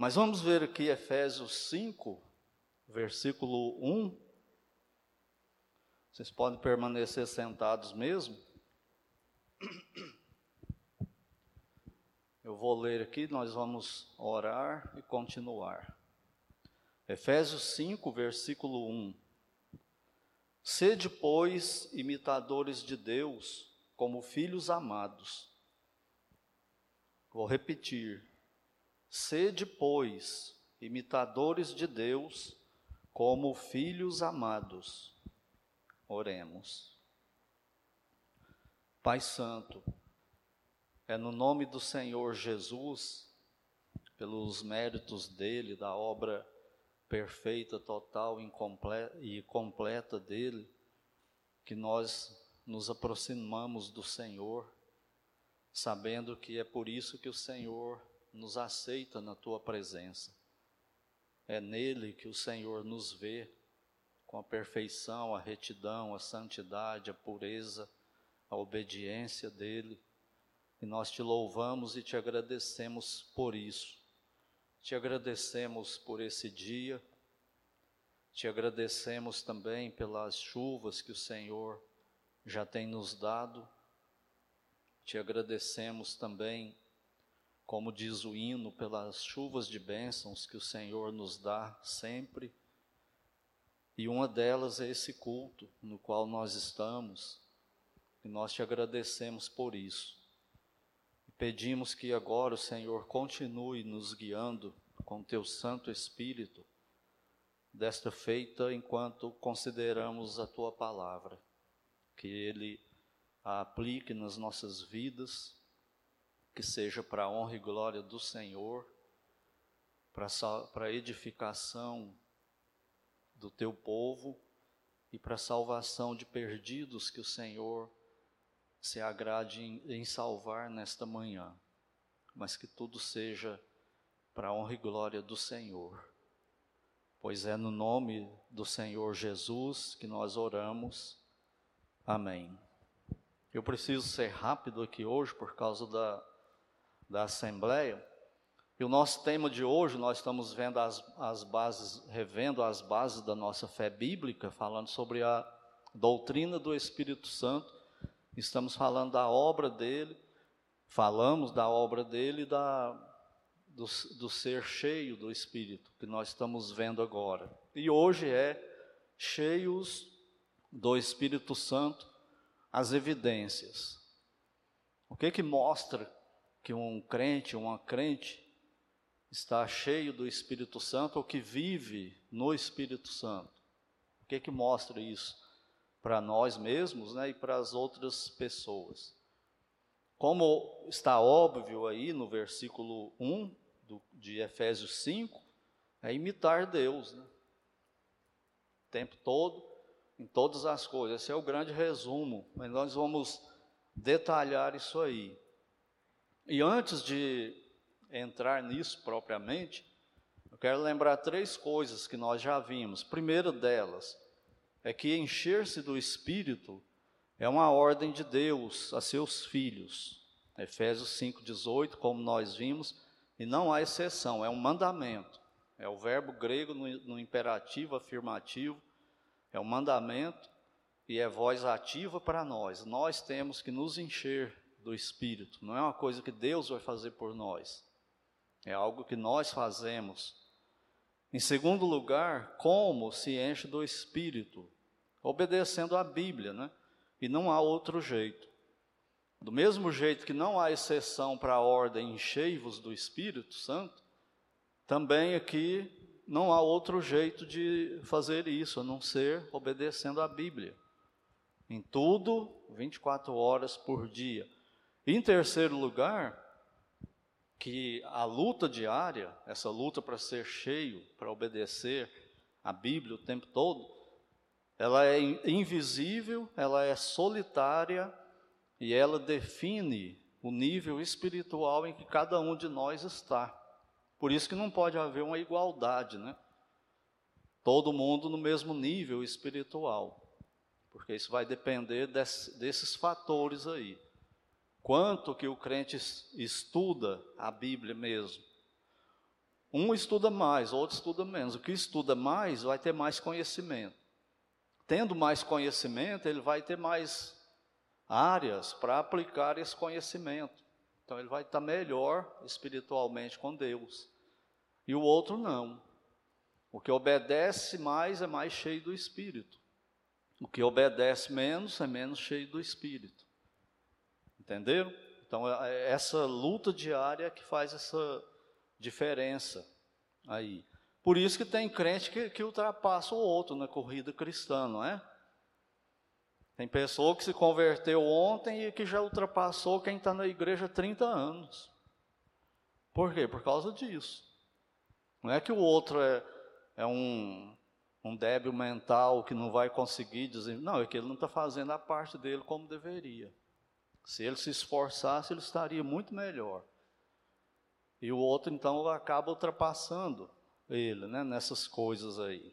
Mas vamos ver aqui Efésios 5, versículo 1. Vocês podem permanecer sentados mesmo. Eu vou ler aqui, nós vamos orar e continuar. Efésios 5, versículo 1. Sede, pois, imitadores de Deus, como filhos amados. Vou repetir. Sede, pois, imitadores de Deus, como filhos amados. Oremos. Pai Santo, é no nome do Senhor Jesus, pelos méritos dele, da obra perfeita, total e completa dele, que nós nos aproximamos do Senhor, sabendo que é por isso que o Senhor nos aceita na tua presença. É nele que o Senhor nos vê com a perfeição, a retidão, a santidade, a pureza, a obediência dele e nós te louvamos e te agradecemos por isso. Te agradecemos por esse dia, te agradecemos também pelas chuvas que o Senhor já tem nos dado, te agradecemos também, como diz o hino, pelas chuvas de bênçãos que o Senhor nos dá sempre. E uma delas é esse culto no qual nós estamos, e nós te agradecemos por isso. Pedimos que agora o Senhor continue nos guiando com teu Santo Espírito, desta feita enquanto consideramos a tua palavra, que ele a aplique nas nossas vidas, que seja para a honra e glória do Senhor, para a edificação do teu povo e para a salvação de perdidos que o Senhor se agrade em, em salvar nesta manhã, mas que tudo seja para a honra e glória do Senhor. Pois é no nome do Senhor Jesus que nós oramos. Amém. Eu preciso ser rápido aqui hoje por causa da, da Assembleia. E o nosso tema de hoje, nós estamos vendo as, as bases, revendo as bases da nossa fé bíblica, falando sobre a doutrina do Espírito Santo Estamos falando da obra dele, falamos da obra dele da, do, do ser cheio do Espírito, que nós estamos vendo agora. E hoje é cheios do Espírito Santo, as evidências. O que que mostra que um crente, uma crente, está cheio do Espírito Santo ou que vive no Espírito Santo? O que que mostra isso? para nós mesmos né, e para as outras pessoas. Como está óbvio aí no versículo 1 do, de Efésios 5, é imitar Deus, né? O tempo todo, em todas as coisas. Esse é o grande resumo, mas nós vamos detalhar isso aí. E antes de entrar nisso propriamente, eu quero lembrar três coisas que nós já vimos. Primeira delas, é que encher-se do Espírito é uma ordem de Deus a seus filhos. Efésios 5,18, como nós vimos, e não há exceção, é um mandamento. É o verbo grego no, no imperativo afirmativo, é um mandamento e é voz ativa para nós. Nós temos que nos encher do Espírito, não é uma coisa que Deus vai fazer por nós, é algo que nós fazemos em segundo lugar, como se enche do Espírito? Obedecendo à Bíblia, né? E não há outro jeito. Do mesmo jeito que não há exceção para a ordem enchei-vos do Espírito Santo, também aqui não há outro jeito de fazer isso, a não ser obedecendo à Bíblia. Em tudo, 24 horas por dia. Em terceiro lugar, que a luta diária, essa luta para ser cheio, para obedecer a Bíblia o tempo todo, ela é invisível, ela é solitária e ela define o nível espiritual em que cada um de nós está. Por isso que não pode haver uma igualdade, né? Todo mundo no mesmo nível espiritual, porque isso vai depender desse, desses fatores aí. Quanto que o crente estuda a Bíblia mesmo? Um estuda mais, outro estuda menos. O que estuda mais vai ter mais conhecimento. Tendo mais conhecimento, ele vai ter mais áreas para aplicar esse conhecimento. Então ele vai estar melhor espiritualmente com Deus. E o outro não. O que obedece mais é mais cheio do espírito. O que obedece menos é menos cheio do espírito. Entenderam? Então, é, é essa luta diária que faz essa diferença aí. Por isso que tem crente que, que ultrapassa o outro na corrida cristã, não é? Tem pessoa que se converteu ontem e que já ultrapassou quem está na igreja há 30 anos. Por quê? Por causa disso. Não é que o outro é, é um, um débil mental que não vai conseguir dizer. Não, é que ele não está fazendo a parte dele como deveria. Se ele se esforçasse, ele estaria muito melhor. E o outro, então, acaba ultrapassando ele né, nessas coisas aí.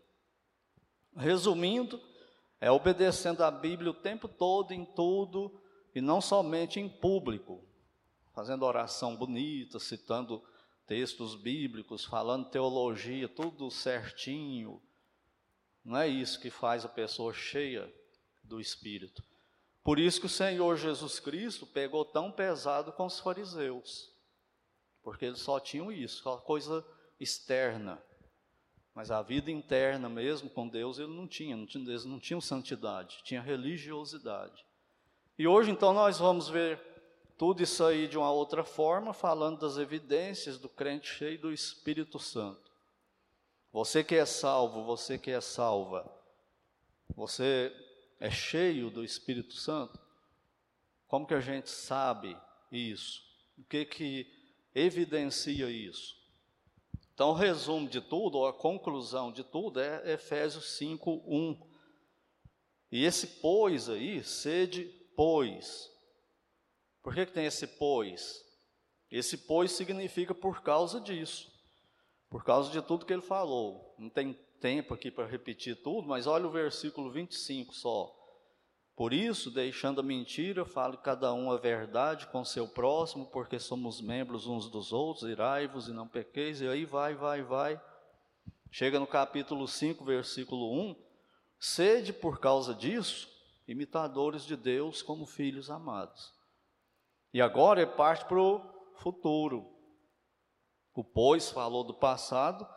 Resumindo, é obedecendo a Bíblia o tempo todo, em tudo, e não somente em público, fazendo oração bonita, citando textos bíblicos, falando teologia, tudo certinho. Não é isso que faz a pessoa cheia do Espírito. Por isso que o Senhor Jesus Cristo pegou tão pesado com os fariseus, porque eles só tinham isso, só coisa externa. Mas a vida interna mesmo com Deus ele não tinha, não tinha eles não tinham santidade, tinha religiosidade. E hoje então nós vamos ver tudo isso aí de uma outra forma, falando das evidências do crente cheio do Espírito Santo. Você que é salvo, você que é salva, você é cheio do Espírito Santo? Como que a gente sabe isso? O que que evidencia isso? Então, o resumo de tudo, ou a conclusão de tudo, é Efésios 5, 1. E esse pois aí, sede pois. Por que, que tem esse pois? Esse pois significa por causa disso. Por causa de tudo que ele falou. Não tem tempo aqui para repetir tudo, mas olha o versículo 25 só. Por isso, deixando a mentira, fale cada um a verdade com seu próximo, porque somos membros uns dos outros, irai-vos e não pequeis, e aí vai, vai, vai. Chega no capítulo 5, versículo 1, sede por causa disso, imitadores de Deus como filhos amados. E agora é parte para o futuro. O pois falou do passado,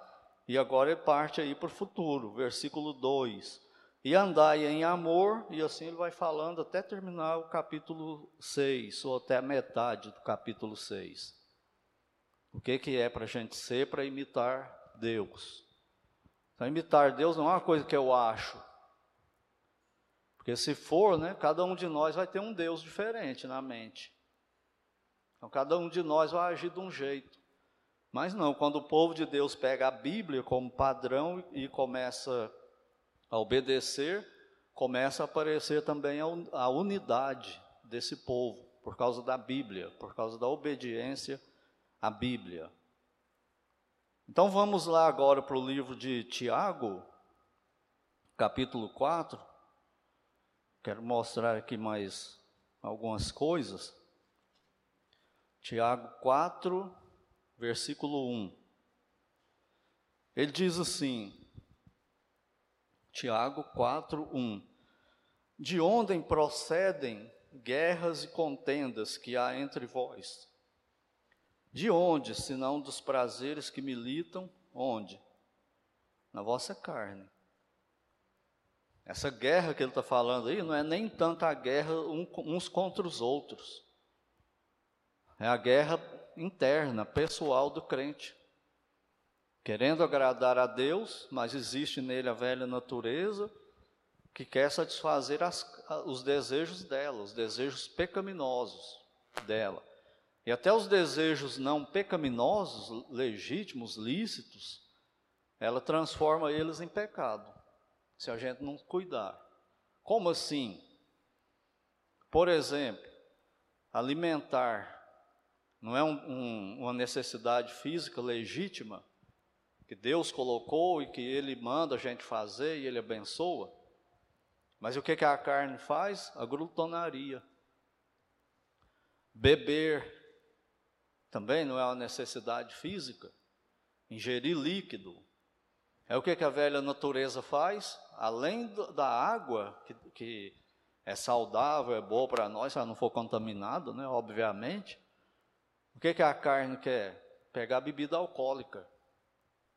e agora é parte aí para o futuro, versículo 2. E andai em amor, e assim ele vai falando até terminar o capítulo 6, ou até a metade do capítulo 6. O que, que é para a gente ser para imitar Deus? Então, imitar Deus não é uma coisa que eu acho. Porque se for, né, cada um de nós vai ter um Deus diferente na mente. Então, cada um de nós vai agir de um jeito. Mas não, quando o povo de Deus pega a Bíblia como padrão e começa a obedecer, começa a aparecer também a unidade desse povo, por causa da Bíblia, por causa da obediência à Bíblia. Então vamos lá agora para o livro de Tiago, capítulo 4. Quero mostrar aqui mais algumas coisas. Tiago 4, versículo 1. Ele diz assim: Tiago 4, 1. De onde procedem guerras e contendas que há entre vós? De onde, senão dos prazeres que militam? Onde? Na vossa carne. Essa guerra que ele está falando aí não é nem tanto a guerra uns contra os outros. É a guerra interna, pessoal do crente. Querendo agradar a Deus, mas existe nele a velha natureza que quer satisfazer as, os desejos dela, os desejos pecaminosos dela. E até os desejos não pecaminosos, legítimos, lícitos, ela transforma eles em pecado, se a gente não cuidar. Como assim? Por exemplo, alimentar não é um, um, uma necessidade física legítima que Deus colocou e que Ele manda a gente fazer e Ele abençoa. Mas o que, que a carne faz? A glutonaria. Beber também não é uma necessidade física. ingerir líquido. É o que, que a velha natureza faz? Além do, da água, que, que é saudável, é boa para nós, se ela não for contaminada, né, obviamente. O que, que a carne quer? Pegar bebida alcoólica.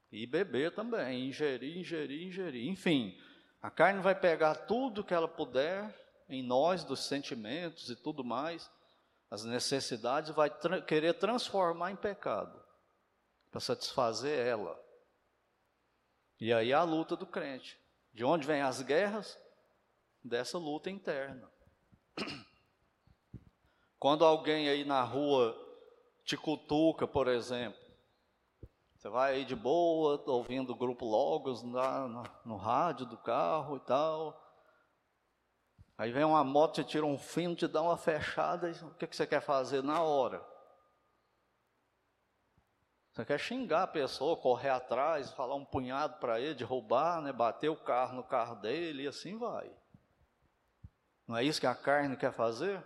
E beber também, ingerir, ingerir, ingerir. Enfim, a carne vai pegar tudo que ela puder em nós, dos sentimentos e tudo mais, as necessidades, vai tra querer transformar em pecado, para satisfazer ela. E aí a luta do crente. De onde vêm as guerras? Dessa luta interna. Quando alguém aí na rua te cutuca, por exemplo, você vai aí de boa, ouvindo o grupo Logos na, no, no rádio do carro e tal. Aí vem uma moto, te tira um fino, te dá uma fechada, e o que, que você quer fazer na hora? Você quer xingar a pessoa, correr atrás, falar um punhado para ele, derrubar, né, bater o carro no carro dele e assim vai. Não é isso que a carne quer fazer?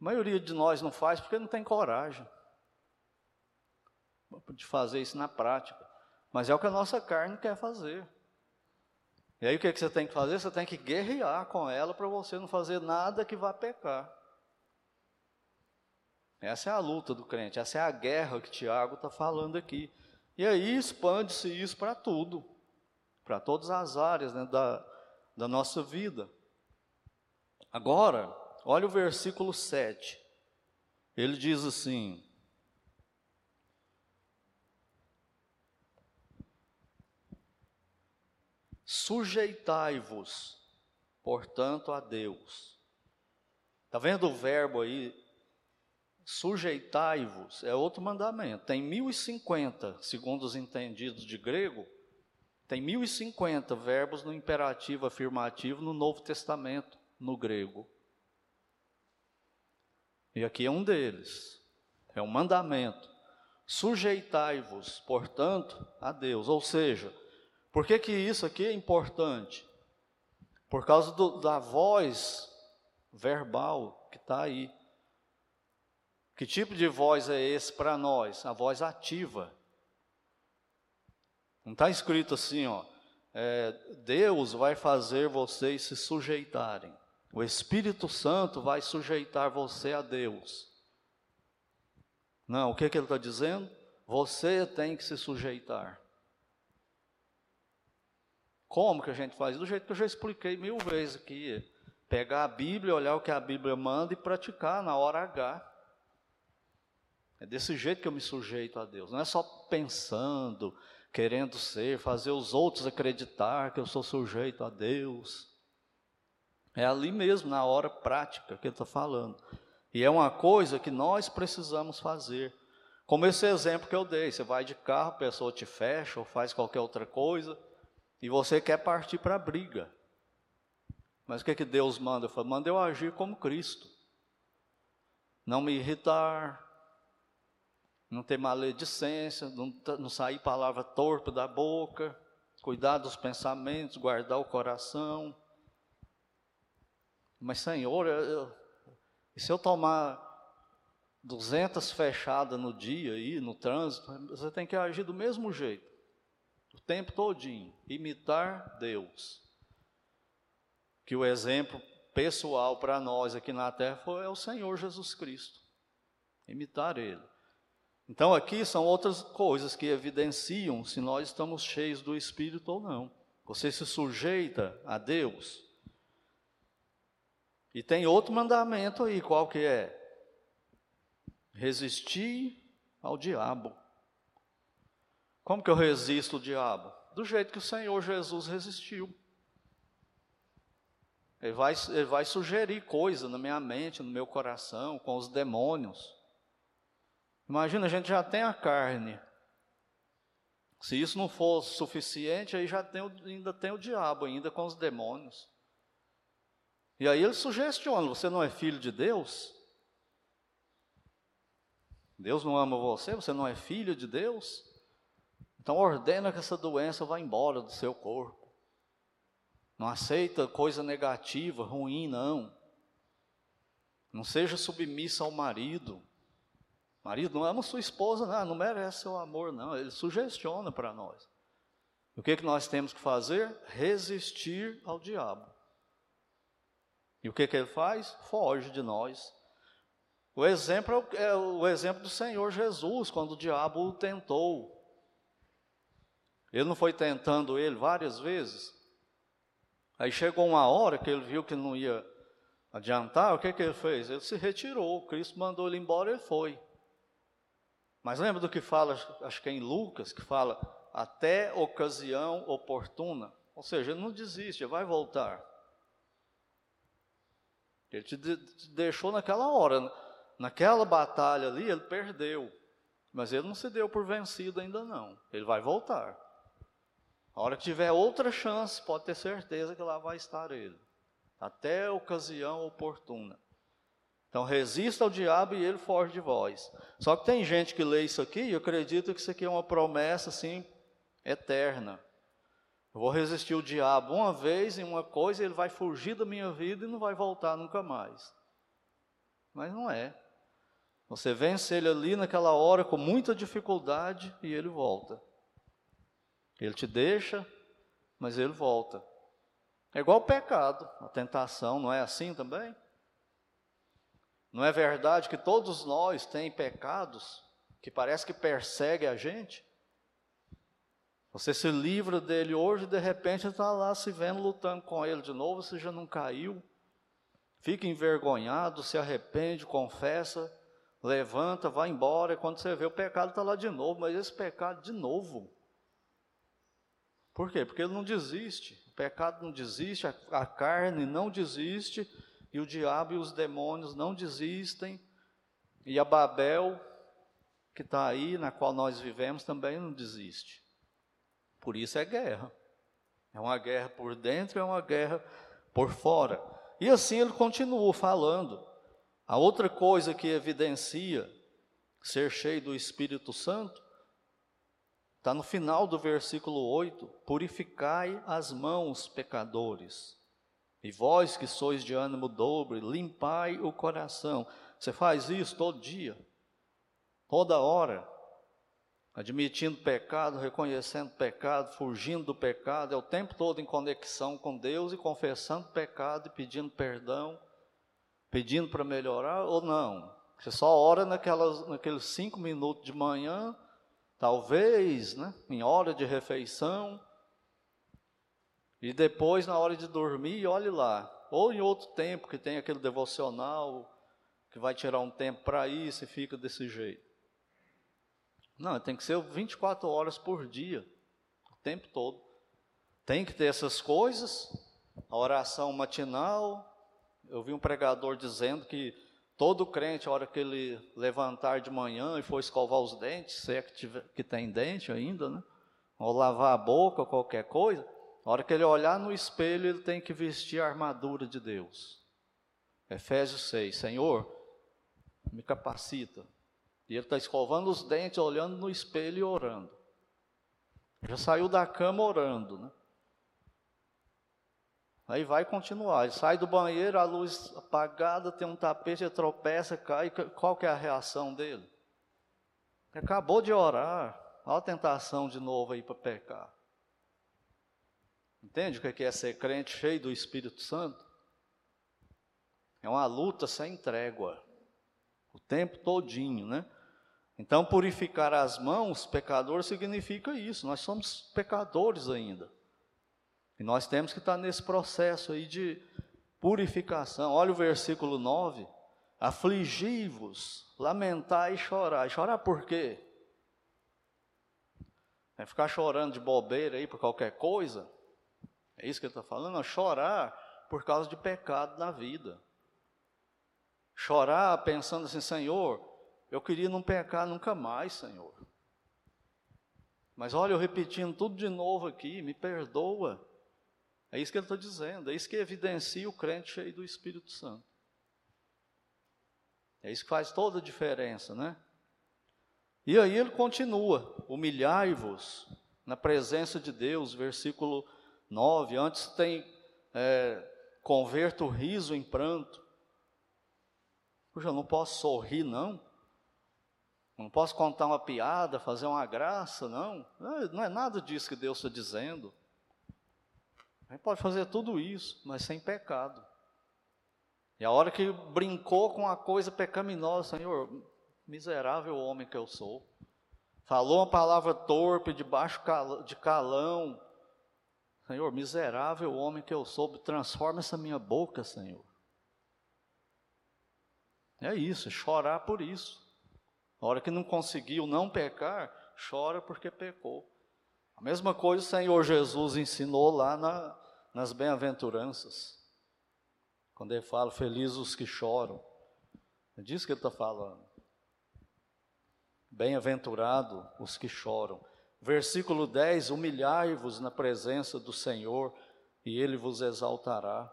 A maioria de nós não faz porque não tem coragem de fazer isso na prática. Mas é o que a nossa carne quer fazer. E aí o que, é que você tem que fazer? Você tem que guerrear com ela para você não fazer nada que vá pecar. Essa é a luta do crente, essa é a guerra que Tiago está falando aqui. E aí expande-se isso para tudo, para todas as áreas né, da, da nossa vida. Agora, olha o versículo 7. Ele diz assim: Sujeitai-vos, portanto, a Deus. Está vendo o verbo aí? Sujeitai-vos, é outro mandamento. Tem 1050, segundo os entendidos de grego, tem 1050 verbos no imperativo afirmativo no Novo Testamento, no grego. E aqui é um deles, é um mandamento. Sujeitai-vos, portanto, a Deus. Ou seja, por que, que isso aqui é importante? Por causa do, da voz verbal que está aí. Que tipo de voz é esse para nós? A voz ativa. Não está escrito assim, ó. É, Deus vai fazer vocês se sujeitarem. O Espírito Santo vai sujeitar você a Deus. Não, o que, que ele está dizendo? Você tem que se sujeitar. Como que a gente faz? Do jeito que eu já expliquei mil vezes aqui. Pegar a Bíblia, olhar o que a Bíblia manda e praticar na hora H. É desse jeito que eu me sujeito a Deus. Não é só pensando, querendo ser, fazer os outros acreditar que eu sou sujeito a Deus. É ali mesmo, na hora prática que ele está falando. E é uma coisa que nós precisamos fazer. Como esse exemplo que eu dei: você vai de carro, a pessoa te fecha ou faz qualquer outra coisa e você quer partir para a briga. Mas o que, que Deus manda? Fala, manda eu agir como Cristo. Não me irritar, não ter maledicência, não, não sair palavra torpe da boca, cuidar dos pensamentos, guardar o coração. Mas, Senhor, eu, e se eu tomar 200 fechadas no dia aí, no trânsito, você tem que agir do mesmo jeito o tempo todinho, imitar Deus. Que o exemplo pessoal para nós aqui na terra foi é o Senhor Jesus Cristo. Imitar Ele. Então aqui são outras coisas que evidenciam se nós estamos cheios do Espírito ou não. Você se sujeita a Deus. E tem outro mandamento aí, qual que é? Resistir ao diabo. Como que eu resisto o diabo? Do jeito que o Senhor Jesus resistiu. Ele vai, ele vai sugerir coisa na minha mente, no meu coração, com os demônios. Imagina, a gente já tem a carne. Se isso não for suficiente, aí já tem, ainda tem o diabo, ainda com os demônios. E aí ele sugestiona: você não é filho de Deus? Deus não ama você? Você não é filho de Deus? Então ordena que essa doença vá embora do seu corpo. Não aceita coisa negativa, ruim, não. Não seja submissa ao marido. Marido, não ama sua esposa, não, não merece seu amor, não. Ele sugestiona para nós. O que, que nós temos que fazer? Resistir ao diabo. E o que, que ele faz? Foge de nós. O exemplo é o exemplo do Senhor Jesus, quando o diabo o tentou. Ele não foi tentando ele várias vezes? Aí chegou uma hora que ele viu que não ia adiantar, o que, que ele fez? Ele se retirou, Cristo mandou ele embora e ele foi. Mas lembra do que fala, acho que é em Lucas, que fala até ocasião oportuna. Ou seja, ele não desiste, ele vai voltar. Ele te, deixou naquela hora, naquela batalha ali, ele perdeu. Mas ele não se deu por vencido ainda não. Ele vai voltar. A hora que tiver outra chance, pode ter certeza que lá vai estar ele. Até a ocasião oportuna. Então resista ao diabo e ele foge de vós. Só que tem gente que lê isso aqui e acredita que isso aqui é uma promessa assim eterna. Eu vou resistir o diabo uma vez em uma coisa, ele vai fugir da minha vida e não vai voltar nunca mais. Mas não é. Você vence ele ali naquela hora com muita dificuldade e ele volta. Ele te deixa, mas ele volta. É igual o pecado, a tentação, não é assim também? Não é verdade que todos nós temos pecados que parece que perseguem a gente? Você se livra dele hoje e de repente está lá se vendo lutando com ele de novo, você já não caiu. Fica envergonhado, se arrepende, confessa, levanta, vai embora. E quando você vê o pecado está lá de novo, mas esse pecado de novo. Por quê? Porque ele não desiste. O pecado não desiste, a, a carne não desiste, e o diabo e os demônios não desistem, e a Babel, que está aí, na qual nós vivemos, também não desiste. Por isso é guerra. É uma guerra por dentro, é uma guerra por fora. E assim ele continua falando. A outra coisa que evidencia ser cheio do Espírito Santo está no final do versículo 8: Purificai as mãos, pecadores, e vós que sois de ânimo dobre, limpai o coração. Você faz isso todo dia, toda hora admitindo pecado, reconhecendo pecado, fugindo do pecado, é o tempo todo em conexão com Deus e confessando pecado e pedindo perdão, pedindo para melhorar ou não. Você só ora naquelas, naqueles cinco minutos de manhã, talvez, né, em hora de refeição, e depois na hora de dormir, olhe lá. Ou em outro tempo que tem aquele devocional que vai tirar um tempo para isso e fica desse jeito. Não, tem que ser 24 horas por dia, o tempo todo. Tem que ter essas coisas, a oração matinal. Eu vi um pregador dizendo que todo crente, a hora que ele levantar de manhã e for escovar os dentes, se é que, tiver, que tem dente ainda, né? Ou lavar a boca, ou qualquer coisa, a hora que ele olhar no espelho, ele tem que vestir a armadura de Deus. Efésios 6, Senhor, me capacita e ele está escovando os dentes, olhando no espelho e orando. Já saiu da cama orando, né? Aí vai continuar. Ele sai do banheiro, a luz apagada, tem um tapete, ele tropeça, cai. Qual que é a reação dele? Ele acabou de orar. Olha a tentação de novo aí para pecar. Entende o que é ser crente cheio do Espírito Santo? É uma luta sem trégua. O tempo todinho, né? Então, purificar as mãos, pecador, significa isso. Nós somos pecadores ainda. E nós temos que estar nesse processo aí de purificação. Olha o versículo 9. Afligi-vos, lamentar e chorar. Chorar por quê? É ficar chorando de bobeira aí por qualquer coisa? É isso que ele está falando? Chorar por causa de pecado na vida. Chorar pensando assim, Senhor, eu queria não pecar nunca mais, Senhor. Mas olha, eu repetindo tudo de novo aqui, me perdoa. É isso que ele está dizendo, é isso que evidencia o crente cheio do Espírito Santo. É isso que faz toda a diferença, né? E aí ele continua: humilhai-vos na presença de Deus, versículo 9. Antes tem é, converta o riso em pranto. Puxa, eu não posso sorrir, não. Não posso contar uma piada, fazer uma graça, não. Não é nada disso que Deus está dizendo. A gente pode fazer tudo isso, mas sem pecado. E a hora que brincou com a coisa pecaminosa, Senhor, miserável homem que eu sou. Falou uma palavra torpe, debaixo de calão. Senhor, miserável homem que eu sou, transforma essa minha boca, Senhor. É isso, é chorar por isso. A hora que não conseguiu não pecar, chora porque pecou. A mesma coisa o Senhor Jesus ensinou lá na, nas bem-aventuranças. Quando ele fala, felizes os que choram. É disso que ele está falando. Bem-aventurado os que choram. Versículo 10: Humilhai-vos na presença do Senhor, e ele vos exaltará.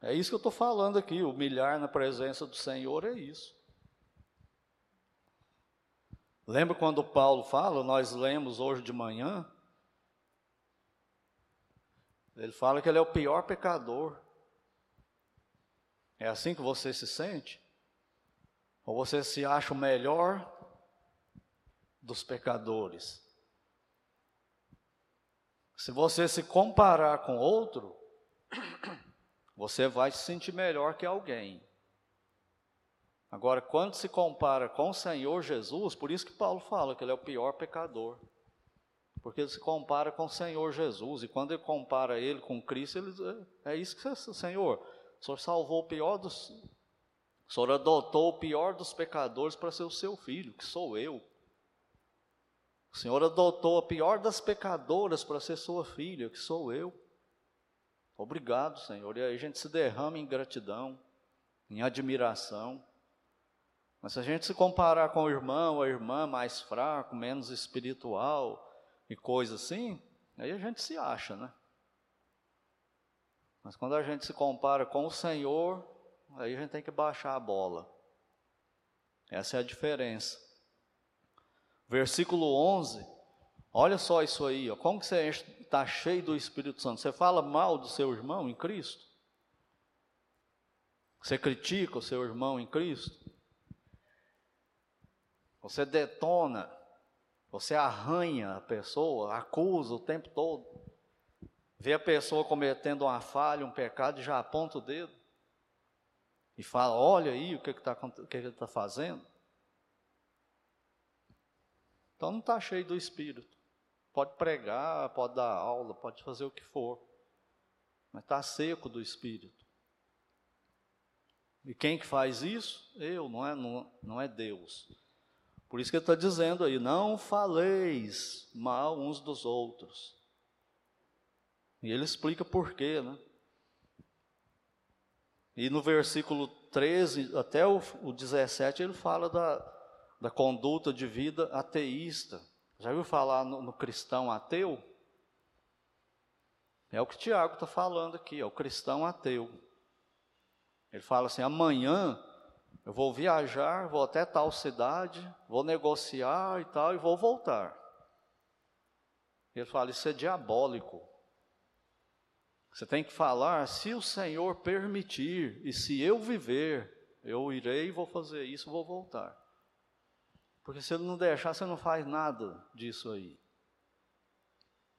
É isso que eu estou falando aqui, humilhar na presença do Senhor é isso. Lembra quando Paulo fala, nós lemos hoje de manhã? Ele fala que ele é o pior pecador. É assim que você se sente? Ou você se acha o melhor dos pecadores? Se você se comparar com outro, você vai se sentir melhor que alguém. Agora, quando se compara com o Senhor Jesus, por isso que Paulo fala que ele é o pior pecador. Porque ele se compara com o Senhor Jesus, e quando ele compara ele com Cristo, ele, é, é isso que você, Senhor, o Senhor salvou o pior dos. O Senhor adotou o pior dos pecadores para ser o seu filho, que sou eu. O Senhor adotou a pior das pecadoras para ser sua filha, que sou eu. Obrigado, Senhor. E aí a gente se derrama em gratidão, em admiração. Mas se a gente se comparar com o irmão ou a irmã mais fraco, menos espiritual e coisa assim, aí a gente se acha, né? Mas quando a gente se compara com o Senhor, aí a gente tem que baixar a bola. Essa é a diferença. Versículo 11, olha só isso aí, ó. como que você está cheio do Espírito Santo? Você fala mal do seu irmão em Cristo? Você critica o seu irmão em Cristo? Você detona, você arranha a pessoa, acusa o tempo todo. Vê a pessoa cometendo uma falha, um pecado e já aponta o dedo. E fala: Olha aí o que, que, tá, o que, que ele está fazendo. Então não está cheio do Espírito. Pode pregar, pode dar aula, pode fazer o que for. Mas está seco do Espírito. E quem que faz isso? Eu, não é, não, não é Deus. Por isso que ele está dizendo aí: não faleis mal uns dos outros. E ele explica por quê, né? E no versículo 13 até o, o 17 ele fala da, da conduta de vida ateísta. Já viu falar no, no cristão ateu? É o que Tiago está falando aqui, é o cristão ateu. Ele fala assim: amanhã eu vou viajar, vou até tal cidade, vou negociar e tal, e vou voltar. Ele fala: Isso é diabólico. Você tem que falar: se o Senhor permitir, e se eu viver, eu irei, vou fazer isso, vou voltar. Porque se ele não deixar, você não faz nada disso aí.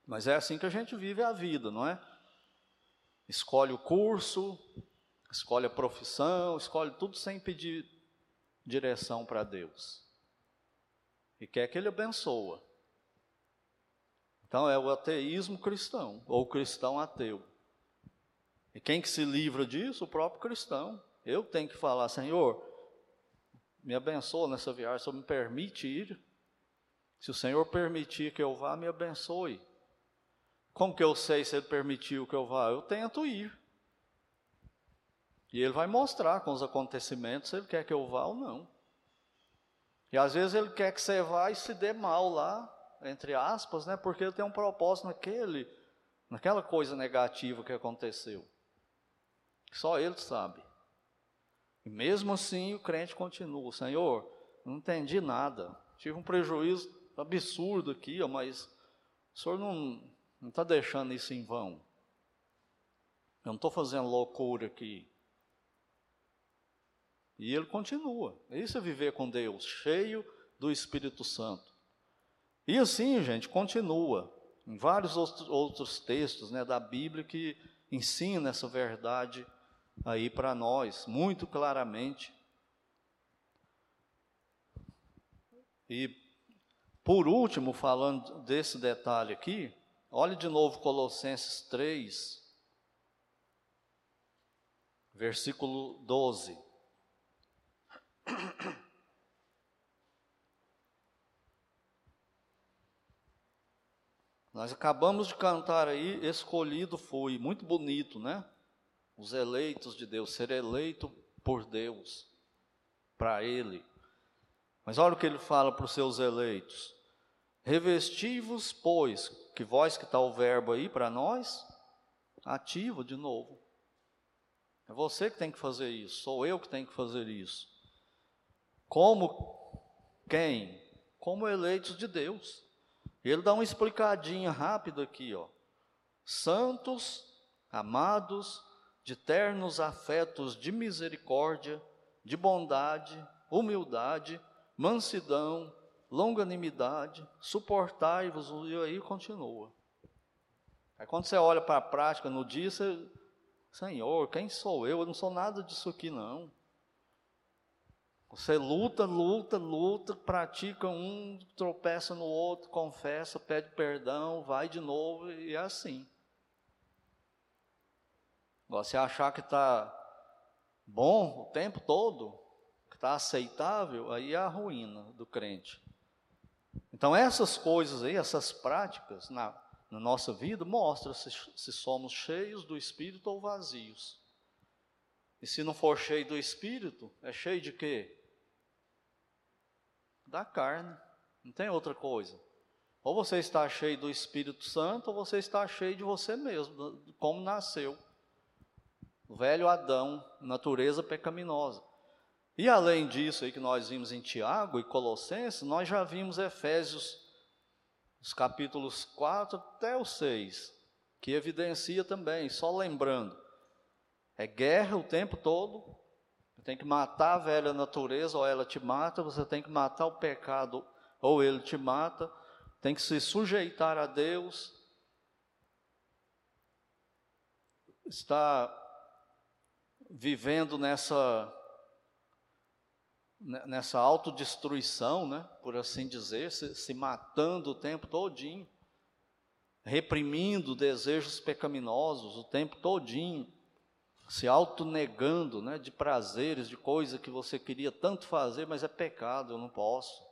Mas é assim que a gente vive a vida, não é? Escolhe o curso, escolhe a profissão, escolhe tudo sem pedir direção para Deus. E quer que Ele abençoa. Então é o ateísmo cristão, ou cristão ateu. E quem que se livra disso? O próprio cristão. Eu tenho que falar, Senhor, me abençoa nessa viagem, se me permite ir. Se o Senhor permitir que eu vá, me abençoe. Como que eu sei se Ele permitiu que eu vá? Eu tento ir. E ele vai mostrar com os acontecimentos se ele quer que eu vá ou não. E às vezes ele quer que você vá e se dê mal lá, entre aspas, né? Porque ele tem um propósito naquele, naquela coisa negativa que aconteceu. Só ele sabe. E mesmo assim o crente continua, Senhor, não entendi nada. Tive um prejuízo absurdo aqui, mas o Senhor não está deixando isso em vão. Eu não estou fazendo loucura aqui. E ele continua. Isso é viver com Deus, cheio do Espírito Santo. E assim, gente, continua. Em vários outros textos né, da Bíblia que ensina essa verdade aí para nós, muito claramente. E, por último, falando desse detalhe aqui, olhe de novo Colossenses 3, versículo 12. Nós acabamos de cantar aí, escolhido fui, muito bonito, né? Os eleitos de Deus, ser eleito por Deus, para Ele. Mas olha o que ele fala para os seus eleitos: revestivos, pois, que voz que está o verbo aí para nós, ativo de novo. É você que tem que fazer isso, sou eu que tenho que fazer isso. Como quem? Como eleitos de Deus. Ele dá uma explicadinha rápida aqui, ó. Santos, amados, de ternos afetos de misericórdia, de bondade, humildade, mansidão, longanimidade, suportai-vos, e aí continua. Aí quando você olha para a prática no dia, você, Senhor, quem sou eu? Eu não sou nada disso aqui, não. Você luta, luta, luta, pratica um, tropeça no outro, confessa, pede perdão, vai de novo e é assim. Você achar que está bom o tempo todo, que está aceitável, aí é a ruína do crente. Então essas coisas aí, essas práticas na, na nossa vida mostram se, se somos cheios do Espírito ou vazios. E se não for cheio do Espírito, é cheio de quê? Da carne. Não tem outra coisa. Ou você está cheio do Espírito Santo, ou você está cheio de você mesmo, como nasceu. O velho Adão, natureza pecaminosa. E além disso aí que nós vimos em Tiago e Colossenses, nós já vimos Efésios, os capítulos 4 até o 6, que evidencia também, só lembrando, é guerra o tempo todo, tem que matar a velha natureza, ou ela te mata, você tem que matar o pecado, ou ele te mata, tem que se sujeitar a Deus, está vivendo nessa nessa autodestruição, né, por assim dizer, se, se matando o tempo todinho, reprimindo desejos pecaminosos o tempo todinho, se autonegando né, de prazeres, de coisas que você queria tanto fazer, mas é pecado, eu não posso.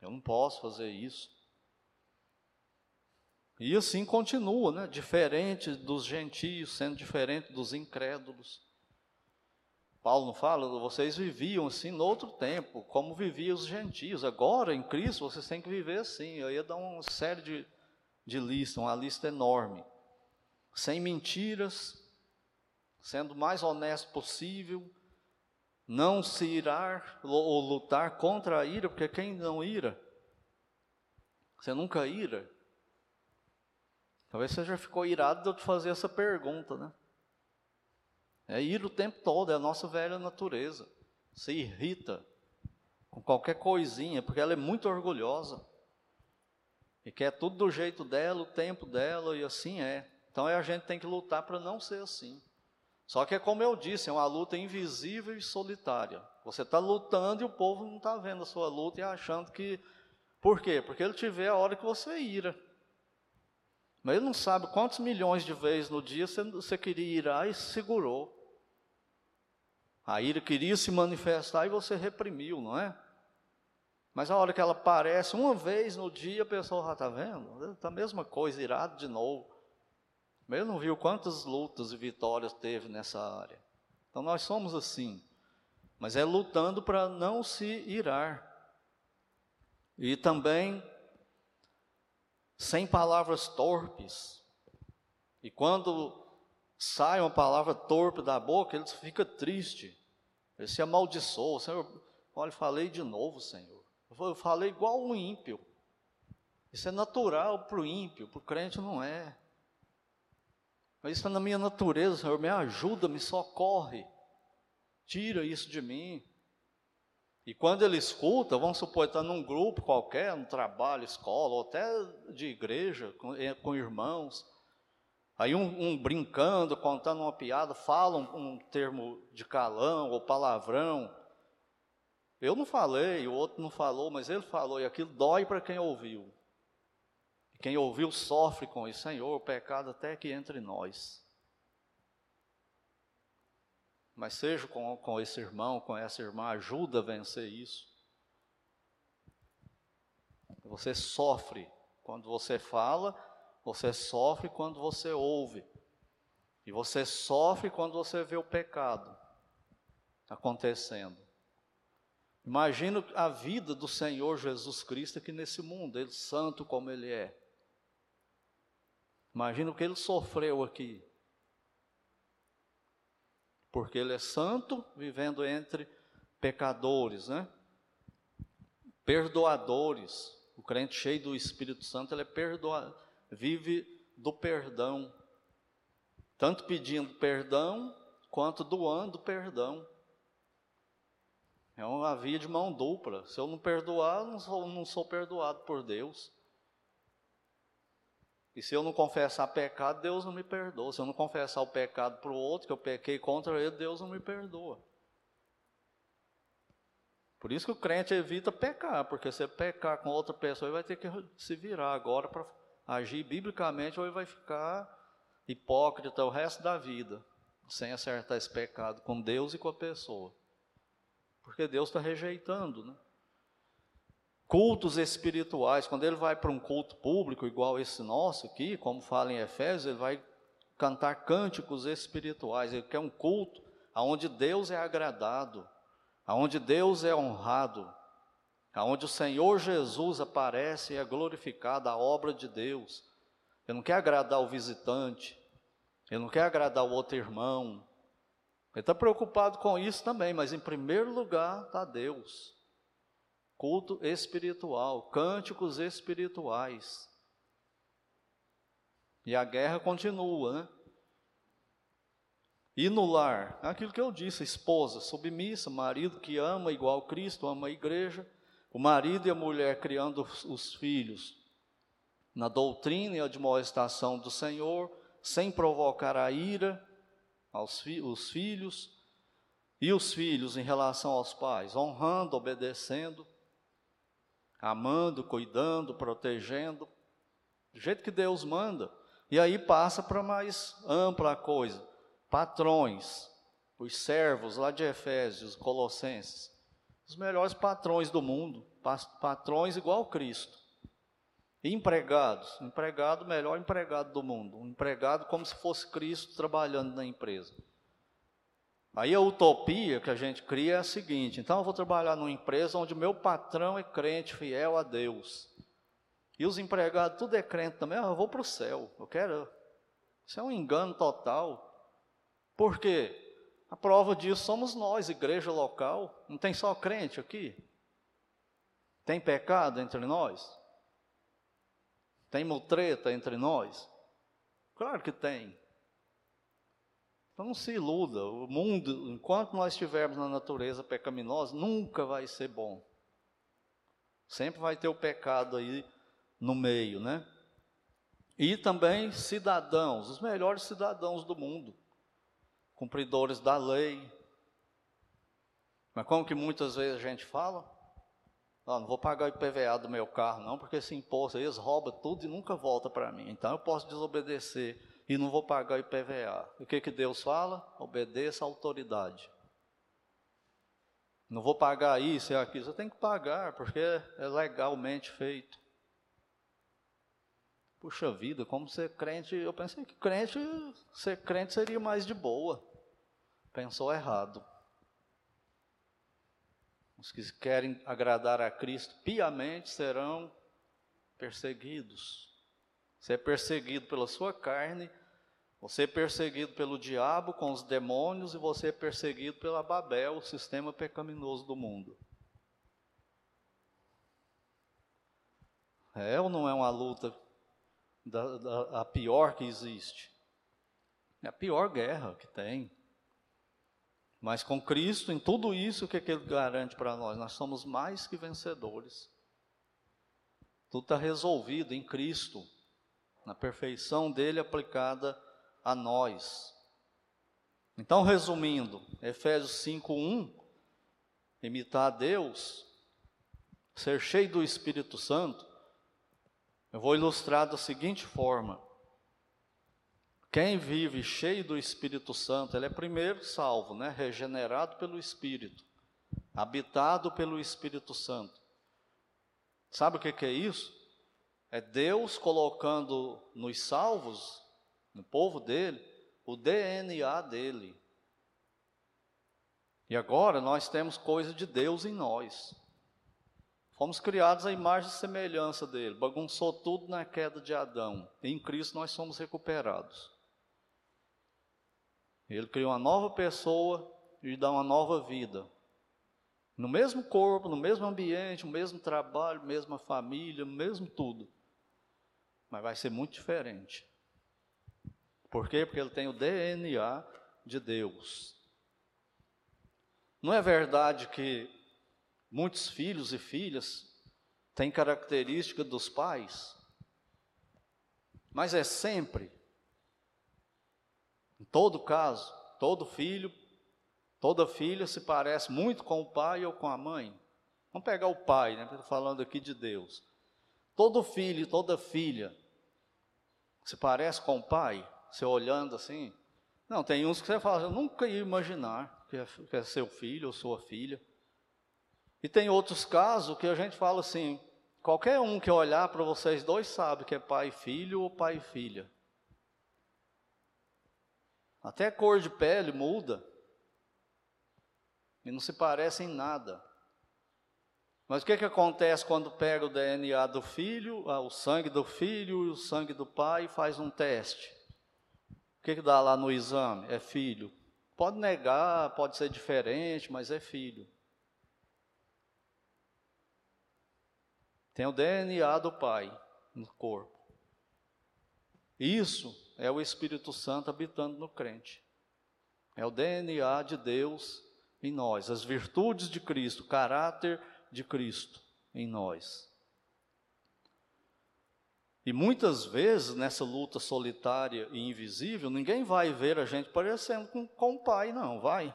Eu não posso fazer isso. E assim continua, né? diferente dos gentios, sendo diferente dos incrédulos. Paulo não fala, vocês viviam assim no outro tempo, como viviam os gentios. Agora, em Cristo, vocês têm que viver assim. Eu ia dar uma série de, de listas, uma lista enorme. Sem mentiras, sendo o mais honesto possível, não se irar ou lutar contra a ira, porque quem não ira? Você nunca ira? Talvez você já ficou irado de eu te fazer essa pergunta, né? É ir o tempo todo, é a nossa velha natureza. Se irrita com qualquer coisinha, porque ela é muito orgulhosa. E quer tudo do jeito dela, o tempo dela, e assim é. Então a gente tem que lutar para não ser assim. Só que é como eu disse, é uma luta invisível e solitária. Você está lutando e o povo não está vendo a sua luta e achando que. Por quê? Porque ele te vê a hora que você ira. Mas ele não sabe quantos milhões de vezes no dia você, você queria irar e segurou. A ira queria se manifestar e você reprimiu, não é? Mas a hora que ela aparece uma vez no dia, a pessoa já está vendo? Está a mesma coisa, irado de novo. Mas ele não viu quantas lutas e vitórias teve nessa área. Então nós somos assim. Mas é lutando para não se irar. E também sem palavras torpes. E quando sai uma palavra torpe da boca, ele fica triste. Ele se amaldiçoa. Senhor, olha, falei de novo, Senhor. Eu falei igual um ímpio. Isso é natural para o ímpio, para o crente não é. Mas isso está na minha natureza, Senhor. Me ajuda, me socorre. Tira isso de mim. E quando ele escuta, vamos supor, está num grupo qualquer, no trabalho, escola, ou até de igreja, com, eh, com irmãos. Aí um, um, brincando, contando uma piada, fala um, um termo de calão ou palavrão. Eu não falei, o outro não falou, mas ele falou, e aquilo dói para quem ouviu. Quem ouviu sofre com isso. Senhor, o pecado até que entre nós. Mas seja com, com esse irmão, com essa irmã, ajuda a vencer isso. Você sofre quando você fala, você sofre quando você ouve. E você sofre quando você vê o pecado acontecendo. Imagina a vida do Senhor Jesus Cristo aqui nesse mundo, ele santo como ele é. Imagina o que ele sofreu aqui porque ele é santo, vivendo entre pecadores, né? Perdoadores. O crente cheio do Espírito Santo, ele é perdoa, vive do perdão. Tanto pedindo perdão, quanto doando perdão. É uma via de mão dupla. Se eu não perdoar, não sou, não sou perdoado por Deus. E se eu não confessar pecado, Deus não me perdoa. Se eu não confessar o pecado para o outro, que eu pequei contra ele, Deus não me perdoa. Por isso que o crente evita pecar, porque se pecar com outra pessoa, ele vai ter que se virar agora para agir biblicamente, ou ele vai ficar hipócrita o resto da vida, sem acertar esse pecado com Deus e com a pessoa. Porque Deus está rejeitando, né? Cultos espirituais, quando ele vai para um culto público igual esse nosso aqui, como fala em Efésios, ele vai cantar cânticos espirituais. Ele quer um culto aonde Deus é agradado, aonde Deus é honrado, aonde o Senhor Jesus aparece e é glorificada a obra de Deus. Ele não quer agradar o visitante, ele não quer agradar o outro irmão. Ele está preocupado com isso também, mas em primeiro lugar está Deus culto espiritual, cânticos espirituais. E a guerra continua, né? E no lar, aquilo que eu disse, esposa submissa, marido que ama igual Cristo, ama a igreja, o marido e a mulher criando os filhos na doutrina e admoestação do Senhor, sem provocar a ira aos fi os filhos, e os filhos em relação aos pais, honrando, obedecendo, amando, cuidando, protegendo, do jeito que Deus manda. E aí passa para mais ampla coisa. Patrões, os servos lá de Efésios, Colossenses, os melhores patrões do mundo, patrões igual Cristo. Empregados, empregado, melhor empregado do mundo, um empregado como se fosse Cristo trabalhando na empresa. Aí a utopia que a gente cria é a seguinte: então eu vou trabalhar numa empresa onde meu patrão é crente, fiel a Deus. E os empregados, tudo é crente também, ah, eu vou para o céu, eu quero. Isso é um engano total. Por quê? A prova disso somos nós, igreja local. Não tem só crente aqui? Tem pecado entre nós? Tem mutreta entre nós? Claro que tem. Então não se iluda, o mundo, enquanto nós estivermos na natureza pecaminosa, nunca vai ser bom. Sempre vai ter o pecado aí no meio, né? E também cidadãos, os melhores cidadãos do mundo, cumpridores da lei. Mas como que muitas vezes a gente fala? Oh, não vou pagar o IPVA do meu carro, não, porque esse imposto aí eles roubam tudo e nunca volta para mim. Então eu posso desobedecer e não vou pagar IPVA. O que, que Deus fala? Obedeça à autoridade. Não vou pagar isso e aquilo. Você tem que pagar, porque é legalmente feito. Puxa vida, como ser crente, eu pensei que crente, ser crente seria mais de boa. Pensou errado. Os que querem agradar a Cristo piamente serão perseguidos. Você é perseguido pela sua carne você é perseguido pelo diabo com os demônios e você é perseguido pela Babel, o sistema pecaminoso do mundo. É ou não é uma luta da, da, a pior que existe? É a pior guerra que tem. Mas com Cristo, em tudo isso, o que, que Ele garante para nós? Nós somos mais que vencedores. Tudo está resolvido em Cristo, na perfeição dele aplicada a nós. Então, resumindo, Efésios 5:1, imitar Deus, ser cheio do Espírito Santo, eu vou ilustrar da seguinte forma: quem vive cheio do Espírito Santo, ele é primeiro salvo, né? regenerado pelo Espírito, habitado pelo Espírito Santo. Sabe o que, que é isso? É Deus colocando nos salvos, no povo dele, o DNA dele. E agora nós temos coisa de Deus em nós. Fomos criados à imagem e semelhança dele, bagunçou tudo na queda de Adão. Em Cristo nós somos recuperados. Ele criou uma nova pessoa e dá uma nova vida. No mesmo corpo, no mesmo ambiente, no mesmo trabalho, mesma família, mesmo tudo. Mas vai ser muito diferente. Por quê? Porque ele tem o DNA de Deus. Não é verdade que muitos filhos e filhas têm característica dos pais? Mas é sempre em todo caso, todo filho, toda filha se parece muito com o pai ou com a mãe. Vamos pegar o pai, né? Estou falando aqui de Deus. Todo filho, toda filha se parece com o pai, você olhando assim. Não, tem uns que você fala, eu nunca ia imaginar que é, que é seu filho ou sua filha. E tem outros casos que a gente fala assim, qualquer um que olhar para vocês dois sabe que é pai e filho ou pai e filha. Até a cor de pele muda. E não se parece em nada. Mas o que, que acontece quando pega o DNA do filho, ah, o sangue do filho e o sangue do pai e faz um teste? O que, que dá lá no exame? É filho. Pode negar, pode ser diferente, mas é filho. Tem o DNA do pai no corpo. Isso é o Espírito Santo habitando no crente. É o DNA de Deus em nós, as virtudes de Cristo, o caráter de Cristo em nós. E muitas vezes nessa luta solitária e invisível, ninguém vai ver a gente parecendo com, com o pai, não, vai.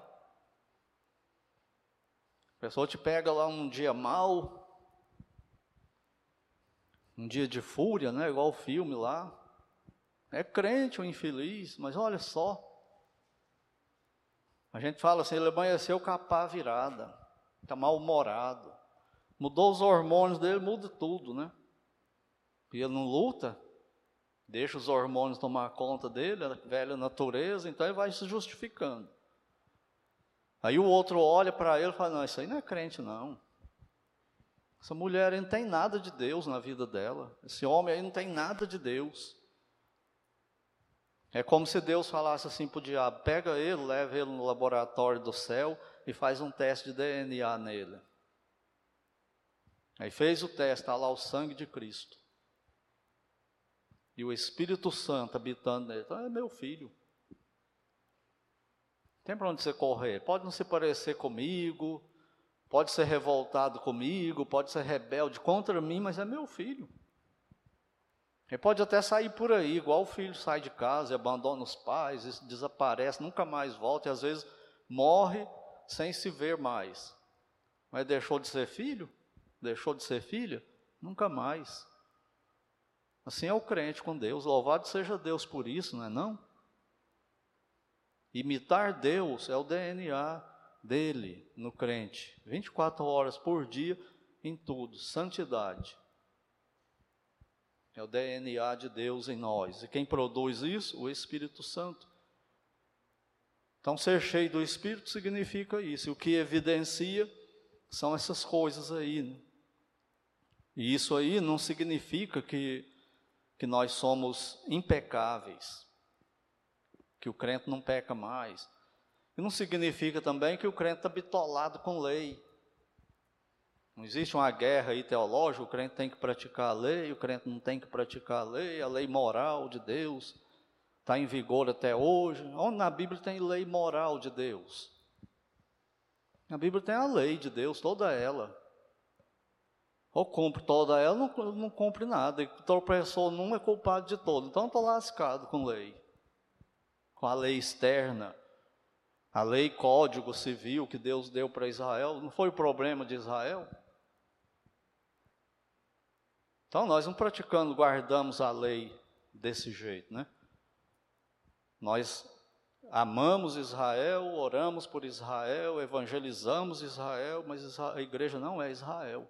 A pessoa te pega lá um dia mal, um dia de fúria, né, igual o filme lá, é crente ou infeliz, mas olha só. A gente fala assim, ele amanheceu com a pá virada, está mal-humorado. Mudou os hormônios dele, muda tudo, né? E ele não luta, deixa os hormônios tomar conta dele, a velha natureza, então ele vai se justificando. Aí o outro olha para ele e fala: Não, isso aí não é crente, não. Essa mulher aí não tem nada de Deus na vida dela. Esse homem aí não tem nada de Deus. É como se Deus falasse assim para o diabo: pega ele, leva ele no laboratório do céu e faz um teste de DNA nele. Aí fez o teste, está lá o sangue de Cristo. E o Espírito Santo habitando nele. Então é meu filho. Tem para onde você correr. Pode não se parecer comigo, pode ser revoltado comigo, pode ser rebelde contra mim, mas é meu filho. Ele pode até sair por aí, igual o filho sai de casa abandona os pais, desaparece, nunca mais volta, e às vezes morre sem se ver mais. Mas deixou de ser filho? Deixou de ser filha? Nunca mais. Assim é o crente com Deus. Louvado seja Deus por isso, não é não? Imitar Deus é o DNA dele no crente. 24 horas por dia em tudo, santidade. É o DNA de Deus em nós. E quem produz isso? O Espírito Santo. Então, ser cheio do Espírito significa isso. E o que evidencia são essas coisas aí. Né? E isso aí não significa que, que nós somos impecáveis, que o crente não peca mais. E não significa também que o crente está bitolado com lei. Não existe uma guerra aí teológica, o crente tem que praticar a lei, o crente não tem que praticar a lei, a lei moral de Deus está em vigor até hoje. Onde na Bíblia tem lei moral de Deus? A Bíblia tem a lei de Deus, toda ela. Ou cumpre toda ela, não, não cumpre nada. E tropeçou num é culpado de todo. Então estou lascado com lei. Com a lei externa. A lei código civil que Deus deu para Israel. Não foi o problema de Israel? Então nós não praticando, guardamos a lei desse jeito, né? Nós amamos Israel, oramos por Israel, evangelizamos Israel, mas a igreja não é Israel.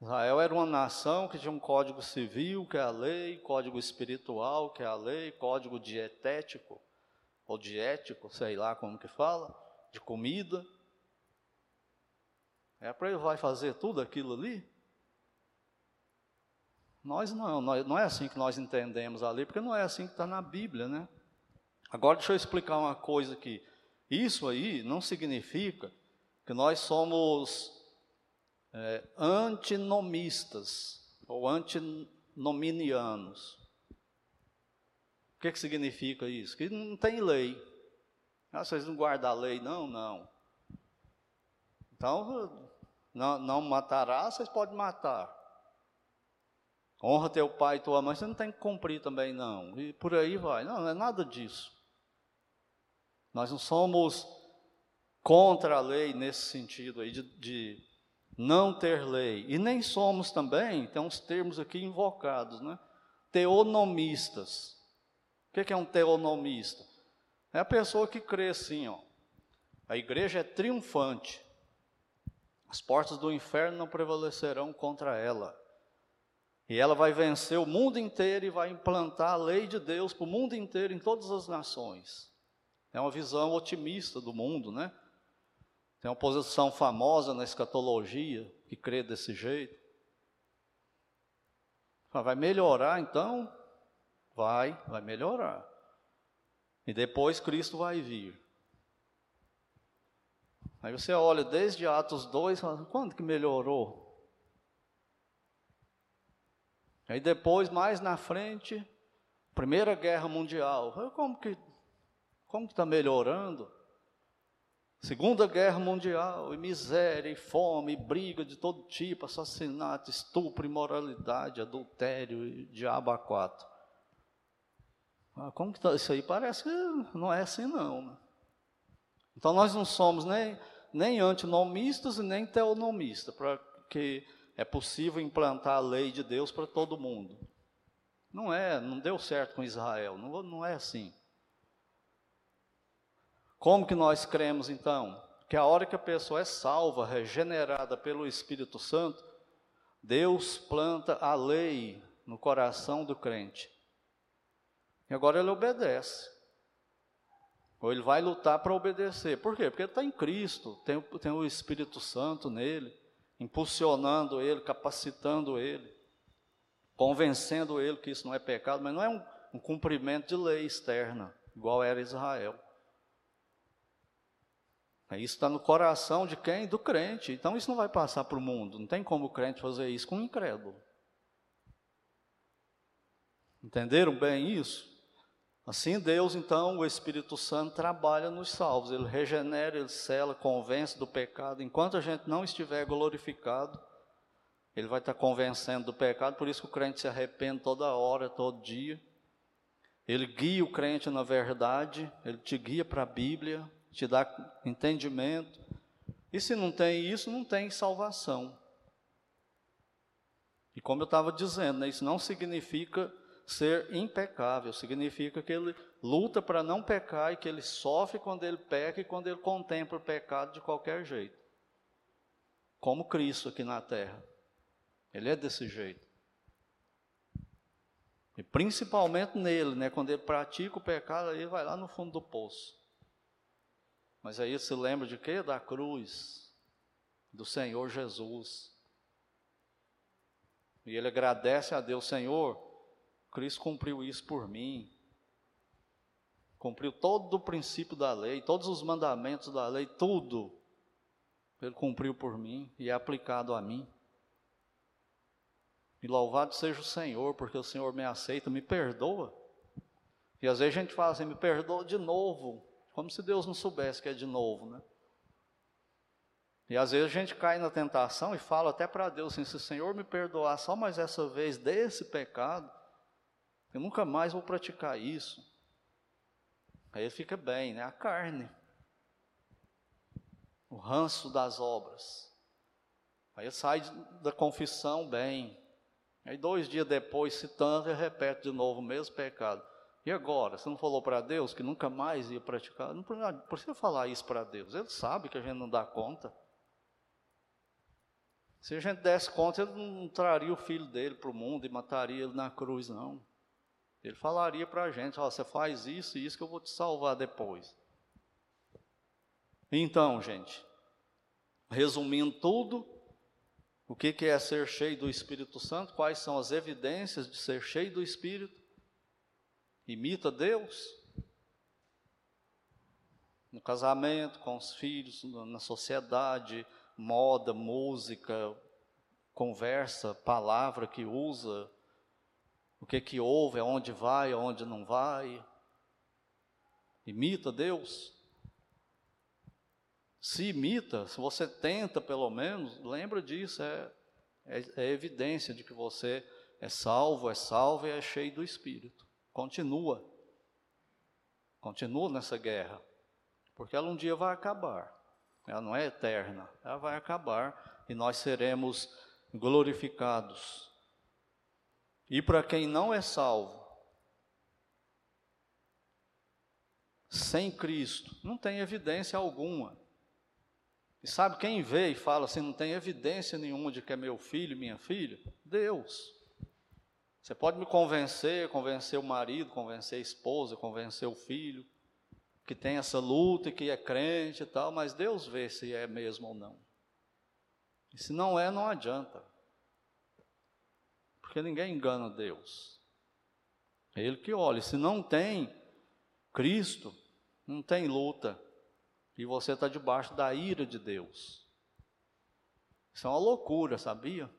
Israel era uma nação que tinha um código civil, que é a lei, código espiritual, que é a lei, código dietético, ou diético, sei lá como que fala, de comida. É para ele vai fazer tudo aquilo ali? Nós não, nós, não é assim que nós entendemos ali, porque não é assim que está na Bíblia, né? Agora deixa eu explicar uma coisa aqui. Isso aí não significa que nós somos é, antinomistas ou antinominianos. O que, que significa isso? Que não tem lei. Ah, vocês não guardam a lei? Não, não. Então, não, não matará, vocês podem matar. Honra teu pai e tua mãe, você não tem que cumprir também, não. E por aí vai. Não, não é nada disso. Nós não somos contra a lei nesse sentido aí de, de não ter lei. E nem somos também, tem uns termos aqui invocados, né? Teonomistas. O que é um teonomista? É a pessoa que crê assim, ó. A igreja é triunfante. As portas do inferno não prevalecerão contra ela. E ela vai vencer o mundo inteiro e vai implantar a lei de Deus para o mundo inteiro, em todas as nações. É uma visão otimista do mundo, né? Tem uma posição famosa na escatologia que crê desse jeito. Vai melhorar então? Vai, vai melhorar. E depois Cristo vai vir. Aí você olha desde Atos 2, quando que melhorou? Aí depois, mais na frente, Primeira Guerra Mundial. Como que como está melhorando? Segunda Guerra Mundial, e miséria, e fome, e briga de todo tipo, assassinato, estupro, imoralidade, adultério, e diabo a quatro. Ah, como que está isso aí? Parece que não é assim não. Né? Então nós não somos nem, nem antinomistas e nem teonomistas, para que é possível implantar a lei de Deus para todo mundo. Não é, não deu certo com Israel, não, não é assim. Como que nós cremos então? Que a hora que a pessoa é salva, regenerada pelo Espírito Santo, Deus planta a lei no coração do crente. E agora ele obedece. Ou ele vai lutar para obedecer. Por quê? Porque ele está em Cristo, tem, tem o Espírito Santo nele impulsionando ele, capacitando ele, convencendo ele que isso não é pecado, mas não é um, um cumprimento de lei externa, igual era Israel. Isso está no coração de quem? Do crente. Então isso não vai passar para o mundo. Não tem como o crente fazer isso com um incrédulo. Entenderam bem isso? Assim, Deus, então, o Espírito Santo trabalha nos salvos, ele regenera, ele cela, convence do pecado. Enquanto a gente não estiver glorificado, ele vai estar convencendo do pecado, por isso que o crente se arrepende toda hora, todo dia. Ele guia o crente na verdade, ele te guia para a Bíblia, te dá entendimento. E se não tem isso, não tem salvação. E como eu estava dizendo, né, isso não significa ser impecável, significa que ele luta para não pecar e que ele sofre quando ele peca e quando ele contempla o pecado de qualquer jeito. Como Cristo aqui na terra. Ele é desse jeito. E principalmente nele, né, quando ele pratica o pecado, ele vai lá no fundo do poço. Mas aí se lembra de quê? Da cruz, do Senhor Jesus. E ele agradece a Deus, Senhor, Cristo cumpriu isso por mim. Cumpriu todo o princípio da lei, todos os mandamentos da lei, tudo. Ele cumpriu por mim e é aplicado a mim. E louvado seja o Senhor, porque o Senhor me aceita, me perdoa. E às vezes a gente fala assim, me perdoa de novo, como se Deus não soubesse que é de novo, né? E às vezes a gente cai na tentação e fala até para Deus assim: se o Senhor me perdoar só mais essa vez desse pecado, eu nunca mais vou praticar isso. Aí fica bem, né? A carne, o ranço das obras. Aí sai da confissão bem. Aí dois dias depois, se tanto, repete de novo o mesmo pecado. E agora? Você não falou para Deus que nunca mais ia praticar? Não precisa falar isso para Deus. Ele sabe que a gente não dá conta. Se a gente desse conta, ele não traria o filho dele para o mundo e mataria ele na cruz, não. Ele falaria para a gente: ó, você faz isso e isso que eu vou te salvar depois. Então, gente, resumindo tudo, o que é ser cheio do Espírito Santo? Quais são as evidências de ser cheio do Espírito? Imita Deus no casamento, com os filhos, na sociedade, moda, música, conversa, palavra que usa, o que que ouve, aonde vai, aonde não vai. Imita Deus. Se imita, se você tenta pelo menos, lembra disso, é, é, é evidência de que você é salvo, é salvo e é cheio do Espírito. Continua. Continua nessa guerra. Porque ela um dia vai acabar. Ela não é eterna, ela vai acabar e nós seremos glorificados. E para quem não é salvo, sem Cristo, não tem evidência alguma. E sabe quem vê e fala assim, não tem evidência nenhuma de que é meu filho, minha filha? Deus. Você pode me convencer, convencer o marido, convencer a esposa, convencer o filho, que tem essa luta e que é crente e tal, mas Deus vê se é mesmo ou não. E se não é, não adianta. Porque ninguém engana Deus. É Ele que olha. Se não tem Cristo, não tem luta. E você está debaixo da ira de Deus. Isso é uma loucura, sabia?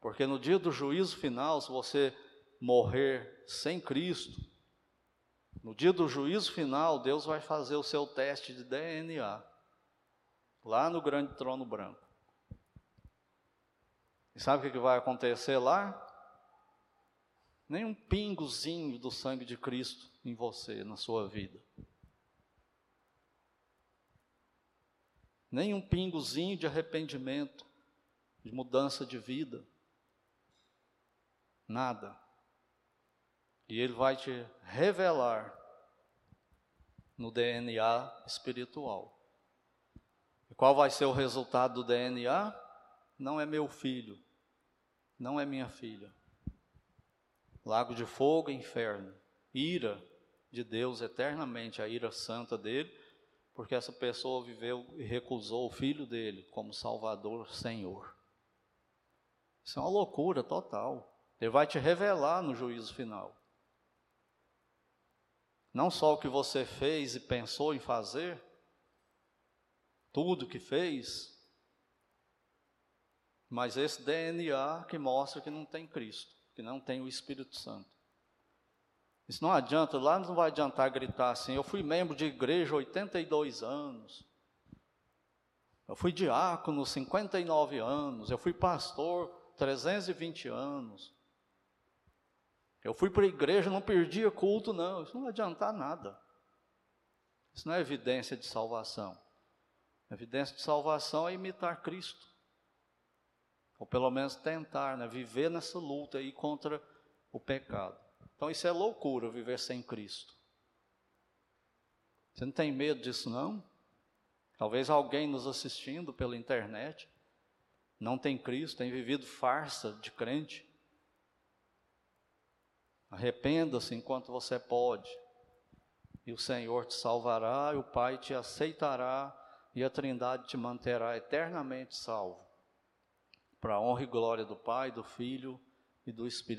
Porque no dia do juízo final, se você morrer sem Cristo, no dia do juízo final, Deus vai fazer o seu teste de DNA, lá no grande trono branco. E sabe o que vai acontecer lá? Nem um pingozinho do sangue de Cristo em você, na sua vida. Nem um pingozinho de arrependimento, de mudança de vida. Nada. E Ele vai te revelar no DNA espiritual. E qual vai ser o resultado do DNA? Não é meu filho, não é minha filha. Lago de fogo inferno, ira de Deus eternamente, a ira santa dele, porque essa pessoa viveu e recusou o filho dele como Salvador, Senhor. Isso é uma loucura total. Ele vai te revelar no juízo final. Não só o que você fez e pensou em fazer, tudo que fez, mas esse DNA que mostra que não tem Cristo, que não tem o Espírito Santo. Isso não adianta, lá não vai adiantar gritar assim, eu fui membro de igreja 82 anos, eu fui diácono 59 anos, eu fui pastor 320 anos. Eu fui para a igreja, não perdia culto, não. Isso não vai adiantar nada. Isso não é evidência de salvação. Evidência de salvação é imitar Cristo. Ou pelo menos tentar, né? viver nessa luta aí contra o pecado. Então isso é loucura, viver sem Cristo. Você não tem medo disso, não? Talvez alguém nos assistindo pela internet não tem Cristo, tem vivido farsa de crente. Arrependa-se enquanto você pode, e o Senhor te salvará, e o Pai te aceitará, e a Trindade te manterá eternamente salvo, para a honra e glória do Pai, do Filho e do Espírito